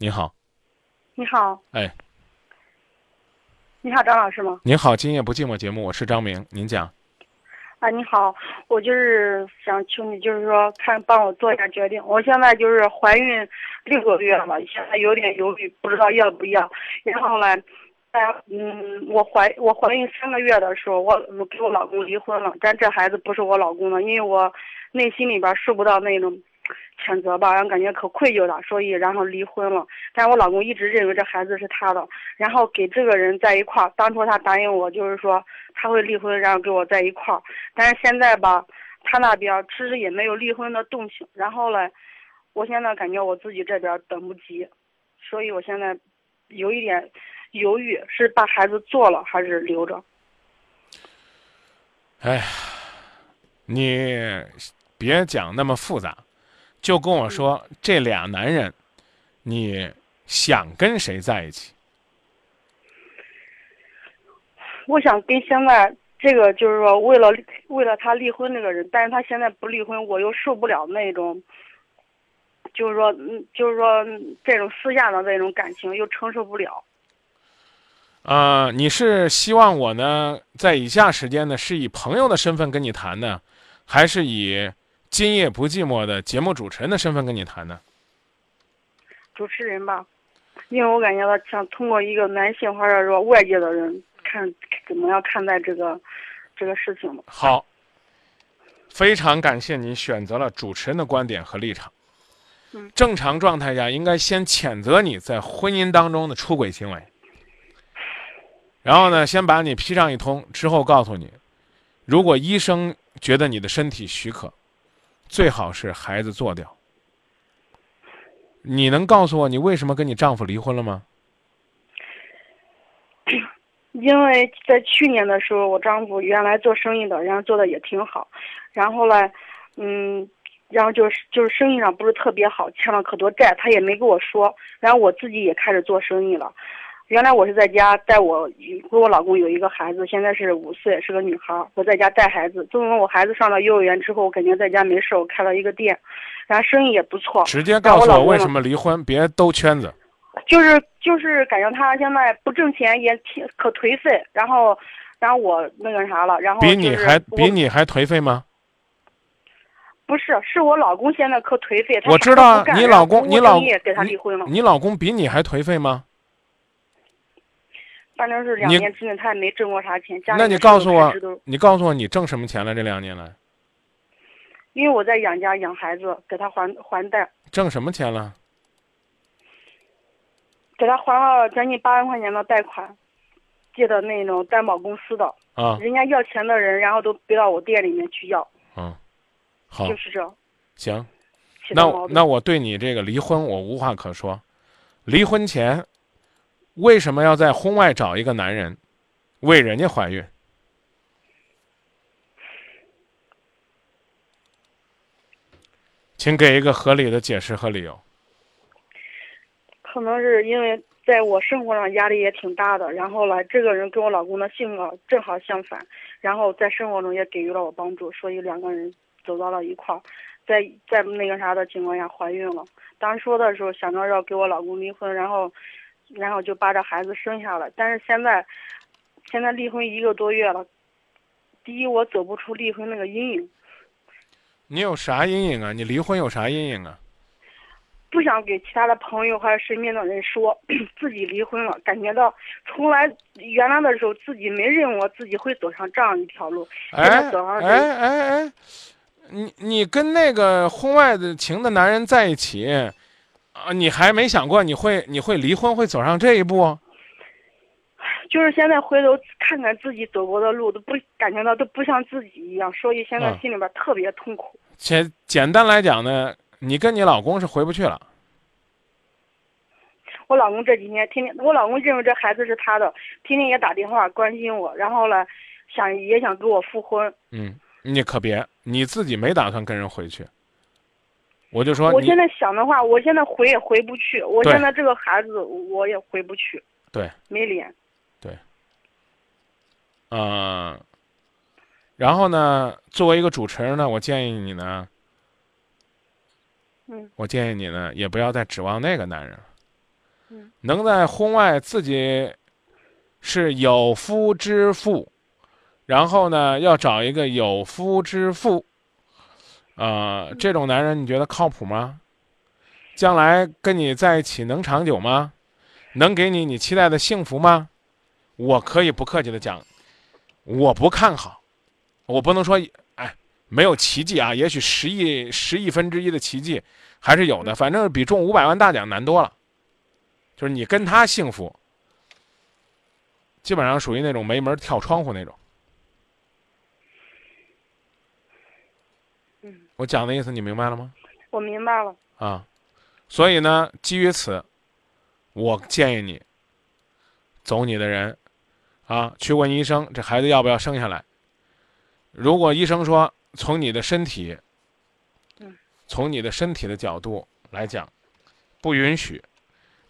你好，你好，哎，你好，张老师吗？您好，今夜不寂寞节目，我是张明，您讲。啊，你好，我就是想请你，就是说看帮我做一下决定。我现在就是怀孕六个月了，现在有点犹豫，不知道要不要。然后呢，在嗯，我怀我怀孕三个月的时候，我我跟我老公离婚了，但这孩子不是我老公的，因为我内心里边受不到那种。谴责吧，然后感觉可愧疚了，所以然后离婚了。但是我老公一直认为这孩子是他的，然后给这个人在一块儿。当初他答应我，就是说他会离婚，然后跟我在一块儿。但是现在吧，他那边其实也没有离婚的动静。然后呢，我现在感觉我自己这边等不及，所以我现在有一点犹豫，是把孩子做了还是留着？哎呀，你别讲那么复杂。就跟我说，这俩男人，你想跟谁在一起？我想跟现在这个，就是说为了为了他离婚那个人，但是他现在不离婚，我又受不了那种，就是说，嗯，就是说这种私下的那种感情又承受不了。啊，你是希望我呢，在以下时间呢，是以朋友的身份跟你谈呢，还是以？今夜不寂寞的节目主持人的身份跟你谈呢？主持人吧，因为我感觉到想通过一个男性或者说外界的人看怎么样看待这个这个事情嘛。好，非常感谢你选择了主持人的观点和立场。嗯，正常状态下应该先谴责你在婚姻当中的出轨行为，然后呢，先把你批上一通，之后告诉你，如果医生觉得你的身体许可。最好是孩子做掉。你能告诉我你为什么跟你丈夫离婚了吗？因为在去年的时候，我丈夫原来做生意的，然后做的也挺好，然后呢，嗯，然后就是就是生意上不是特别好，欠了可多债，他也没跟我说，然后我自己也开始做生意了。原来我是在家带我跟我老公有一个孩子，现在是五岁，是个女孩。我在家带孩子，自从我孩子上了幼儿园之后，我感觉在家没事，我开了一个店，然后生意也不错。直接告诉我为什么离婚，别兜圈子。就是就是感觉他现在不挣钱，也挺可颓废。然后，然后我那个啥了，然后比你还比你还颓废吗？不是，是我老公现在可颓废。我知道你老公，你老给他离婚了。你老公比你还颓废吗？反正是两年之内，他也没挣过啥钱。那你告诉我，你告诉我，你挣什么钱了？这两年来？因为我在养家养孩子，给他还还贷。挣什么钱了？给他还了将近八万块钱的贷款，借的那种担保公司的。啊。人家要钱的人，然后都背到我店里面去要。嗯。好。就是这。行。那那我对你这个离婚，我无话可说。离婚前。为什么要在婚外找一个男人，为人家怀孕？请给一个合理的解释和理由。可能是因为在我生活上压力也挺大的，然后呢，这个人跟我老公的性格正好相反，然后在生活中也给予了我帮助，所以两个人走到了一块儿，在在那个啥的情况下怀孕了。当时说的时候想着要给我老公离婚，然后。然后就把这孩子生下了，但是现在，现在离婚一个多月了。第一，我走不出离婚那个阴影。你有啥阴影啊？你离婚有啥阴影啊？不想给其他的朋友还有身边的人说 自己离婚了，感觉到从来原来的时候自己没认为自己会走上这样一条路。哎哎哎哎，你你跟那个婚外的情的男人在一起？啊，你还没想过你会你会离婚会走上这一步？就是现在回头看看自己走过的路，都不感觉到都不像自己一样，所以现在心里边特别痛苦。简简单来讲呢，你跟你老公是回不去了。我老公这几天天天，我老公认为这孩子是他的，天天也打电话关心我，然后呢，想也想跟我复婚。嗯，你可别，你自己没打算跟人回去。我就说，我现在想的话，我现在回也回不去。我现在这个孩子，我也回不去。对，没脸。对。嗯，然后呢，作为一个主持人呢，我建议你呢，嗯，我建议你呢，也不要再指望那个男人。嗯能在婚外自己是有夫之妇，然后呢要找一个有夫之妇，呃，这种男人你觉得靠谱吗？将来跟你在一起能长久吗？能给你你期待的幸福吗？我可以不客气的讲，我不看好，我不能说哎没有奇迹啊，也许十亿十亿分之一的奇迹还是有的，反正比中五百万大奖难多了。就是你跟他幸福，基本上属于那种没门跳窗户那种。我讲的意思你明白了吗？我明白了。啊，所以呢，基于此，我建议你走你的人，啊，去问医生这孩子要不要生下来。如果医生说从你的身体，嗯，从你的身体的角度来讲，不允许，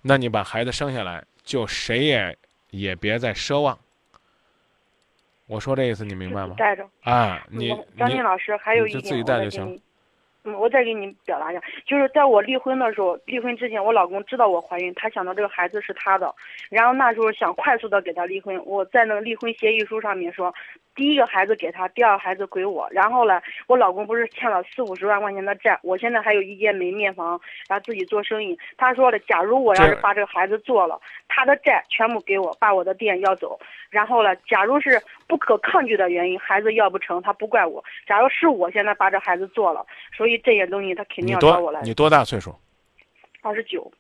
那你把孩子生下来，就谁也也别再奢望。我说这意思你明白吗？带着。啊，你张静老师还有一点，就自己带就行我再给你。嗯，我再给你表达一下，就是在我离婚的时候，离婚之前，我老公知道我怀孕，他想到这个孩子是他的，然后那时候想快速的给他离婚，我在那个离婚协议书上面说，第一个孩子给他，第二个孩子归我。然后呢，我老公不是欠了四五十万块钱的债，我现在还有一间门面房，然后自己做生意。他说了，假如我要是把这个孩子做了，他的债全部给我，把我的店要走。然后呢，假如是不可抗拒的原因，孩子要不成，他不怪我。假如是我现在把这孩子做了，所以这些东西他肯定要找我来。多你多大岁数？二十九，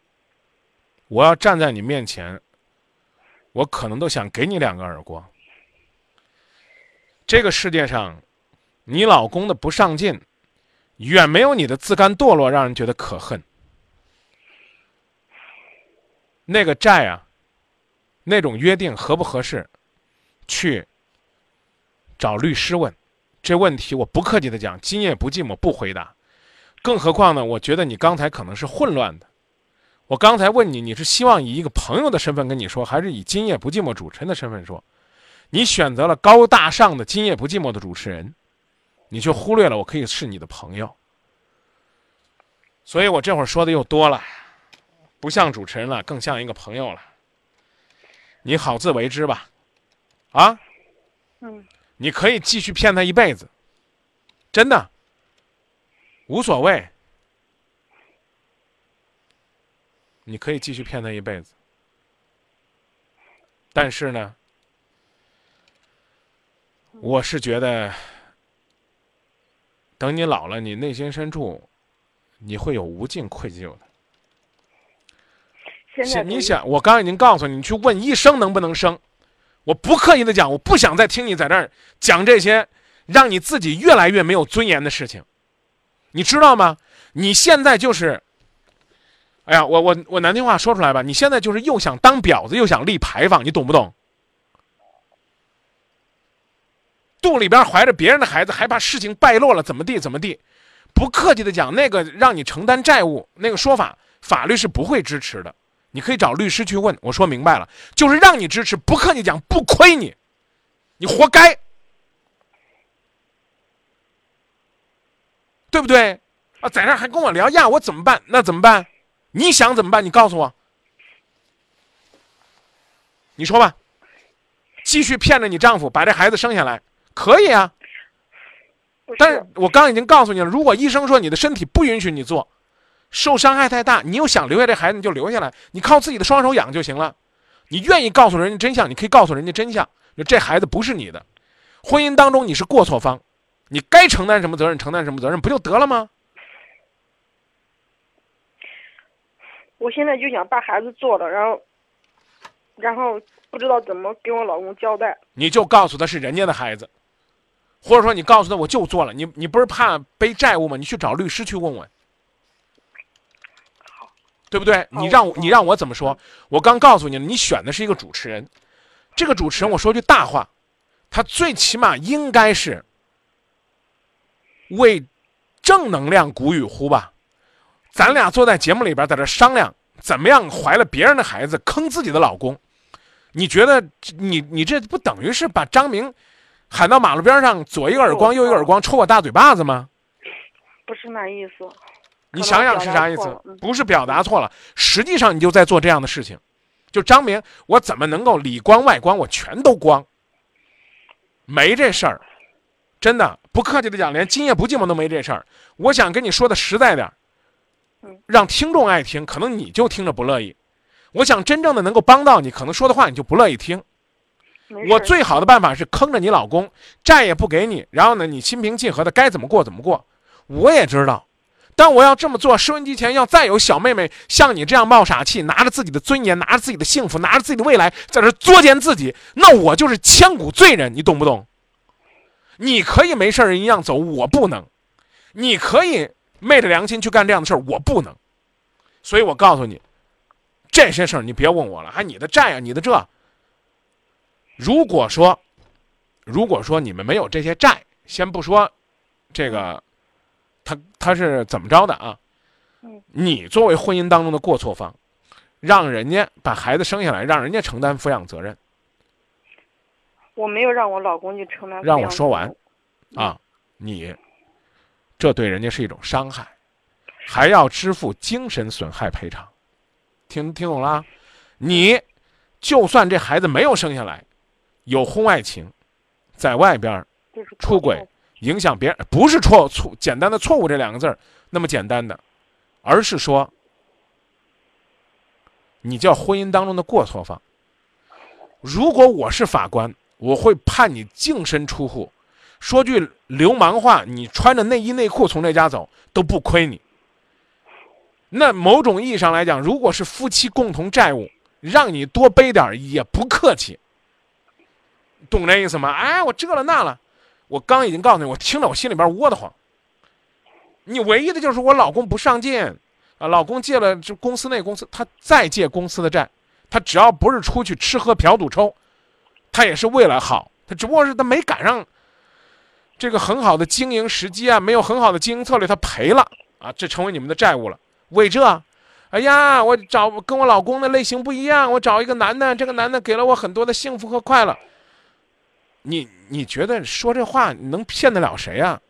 我要站在你面前，我可能都想给你两个耳光。这个世界上，你老公的不上进，远没有你的自甘堕落让人觉得可恨。那个债啊，那种约定合不合适，去找律师问。这问题我不客气的讲，今夜不寂寞不回答。更何况呢，我觉得你刚才可能是混乱的。我刚才问你，你是希望以一个朋友的身份跟你说，还是以今夜不寂寞主持人的身份说？你选择了高大上的今夜不寂寞的主持人，你却忽略了我可以是你的朋友。所以我这会儿说的又多了，不像主持人了，更像一个朋友了。你好自为之吧，啊，嗯，你可以继续骗他一辈子，真的无所谓。你可以继续骗他一辈子，但是呢，我是觉得，等你老了，你内心深处你会有无尽愧疚的。现在你想，我刚刚已经告诉你，你去问医生能不能生。我不客气的讲，我不想再听你在这儿讲这些让你自己越来越没有尊严的事情，你知道吗？你现在就是，哎呀，我我我难听话说出来吧，你现在就是又想当婊子，又想立牌坊，你懂不懂？肚里边怀着别人的孩子，还怕事情败落了，怎么地怎么地？不客气的讲，那个让你承担债务那个说法，法律是不会支持的。你可以找律师去问。我说明白了，就是让你支持，不客气讲，不亏你，你活该，对不对？啊，在那还跟我聊呀，我怎么办？那怎么办？你想怎么办？你告诉我，你说吧。继续骗着你丈夫把这孩子生下来，可以啊。但是我刚刚已经告诉你了，如果医生说你的身体不允许你做，受伤害太大，你又想留下这孩子，你就留下来，你靠自己的双手养就行了。你愿意告诉人家真相，你可以告诉人家真相，就这孩子不是你的。婚姻当中你是过错方，你该承担什么责任承担什么责任，不就得了吗？我现在就想把孩子做了，然后，然后不知道怎么跟我老公交代。你就告诉他是人家的孩子，或者说你告诉他我就做了，你你不是怕背债务吗？你去找律师去问问。对不对？你让我你让我怎么说？我刚告诉你了，你选的是一个主持人，这个主持人我说句大话，他最起码应该是为正能量鼓与呼吧。咱俩坐在节目里边，在这商量怎么样怀了别人的孩子坑自己的老公，你觉得你你这不等于是把张明喊到马路边上，左一个耳光，右一个耳光，抽我大嘴巴子吗？不是那意思，你想想是啥意思不是表达错了，实际上你就在做这样的事情。就张明，我怎么能够里光外光我全都光？没这事儿，真的不客气的讲，连今夜不寂寞都没这事儿。我想跟你说的实在点儿嗯，让听众爱听，可能你就听着不乐意。我想真正的能够帮到你，可能说的话你就不乐意听。我最好的办法是坑着你老公，债也不给你，然后呢，你心平气和的该怎么过怎么过。我也知道，但我要这么做，收音机前要再有小妹妹像你这样冒傻气，拿着自己的尊严，拿着自己的幸福，拿着自己的未来，在这作践自己，那我就是千古罪人，你懂不懂？你可以没事一样走，我不能；你可以昧着良心去干这样的事儿，我不能。所以我告诉你，这些事儿你别问我了，还你的债啊，你的这。如果说，如果说你们没有这些债，先不说这个，他他是怎么着的啊？嗯你作为婚姻当中的过错方，让人家把孩子生下来，让人家承担抚养责任我没有让我老公去承担。让我说完啊，你这对人家是一种伤害，还要支付精神损害赔偿，听听懂了啊？你就算这孩子没有生下来，有婚外情，在外边出轨，影响别人，不是错错简单的错误这两个字儿那么简单的，而是说你叫婚姻当中的过错方。如果我是法官，我会判你净身出户。说句流氓话，你穿着内衣内裤从这家走都不亏你。那某种意义上来讲，如果是夫妻共同债务，让你多背点儿也不客气，懂这意思吗？哎，我这了那了，我刚已经告诉你，我听着我心里边窝得慌。你唯一的就是我老公不上进，啊，老公借了这公司那公司，他再借公司的债，他只要不是出去吃喝嫖赌抽，他也是为了好，他只不过是他没赶上这个很好的经营时机啊，没有很好的经营策略，他赔了啊，这成为你们的债务了。为这，哎呀，我找跟我老公的类型不一样，我找一个男的，这个男的给了我很多的幸福和快乐。你你觉得说这话你能骗得了谁啊？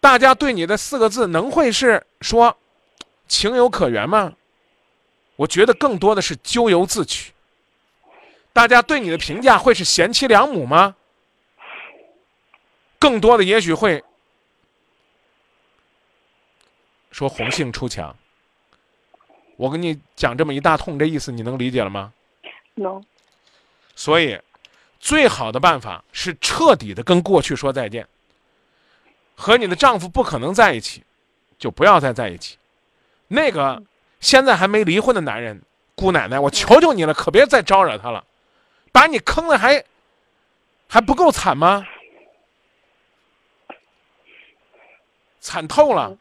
大家对你的四个字能会是说情有可原吗？我觉得更多的是咎由自取。大家对你的评价会是贤妻良母吗？更多的也许会说红杏出墙。我跟你讲这么一大通，这意思你能理解了吗？能所以，最好的办法是彻底的跟过去说再见。和你的丈夫不可能在一起，就不要再在一起。那个现在还没离婚的男人，姑奶奶，我求求你了，可别再招惹他了，把你坑的还还不够惨吗？惨透了。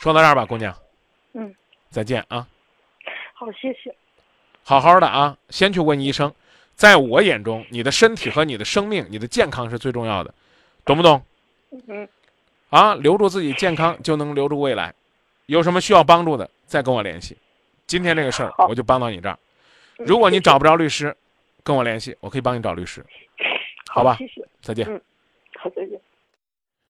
说到这儿吧，姑娘，嗯，再见啊。好，谢谢。好好的啊，先去问医生。在我眼中，你的身体和你的生命、你的健康是最重要的，懂不懂？嗯，啊，留住自己健康，就能留住未来。有什么需要帮助的，再跟我联系。今天这个事儿，我就帮到你这儿。嗯如果你找不着律师，跟我联系，我可以帮你找律师。好吧谢谢。再见。嗯好，再见。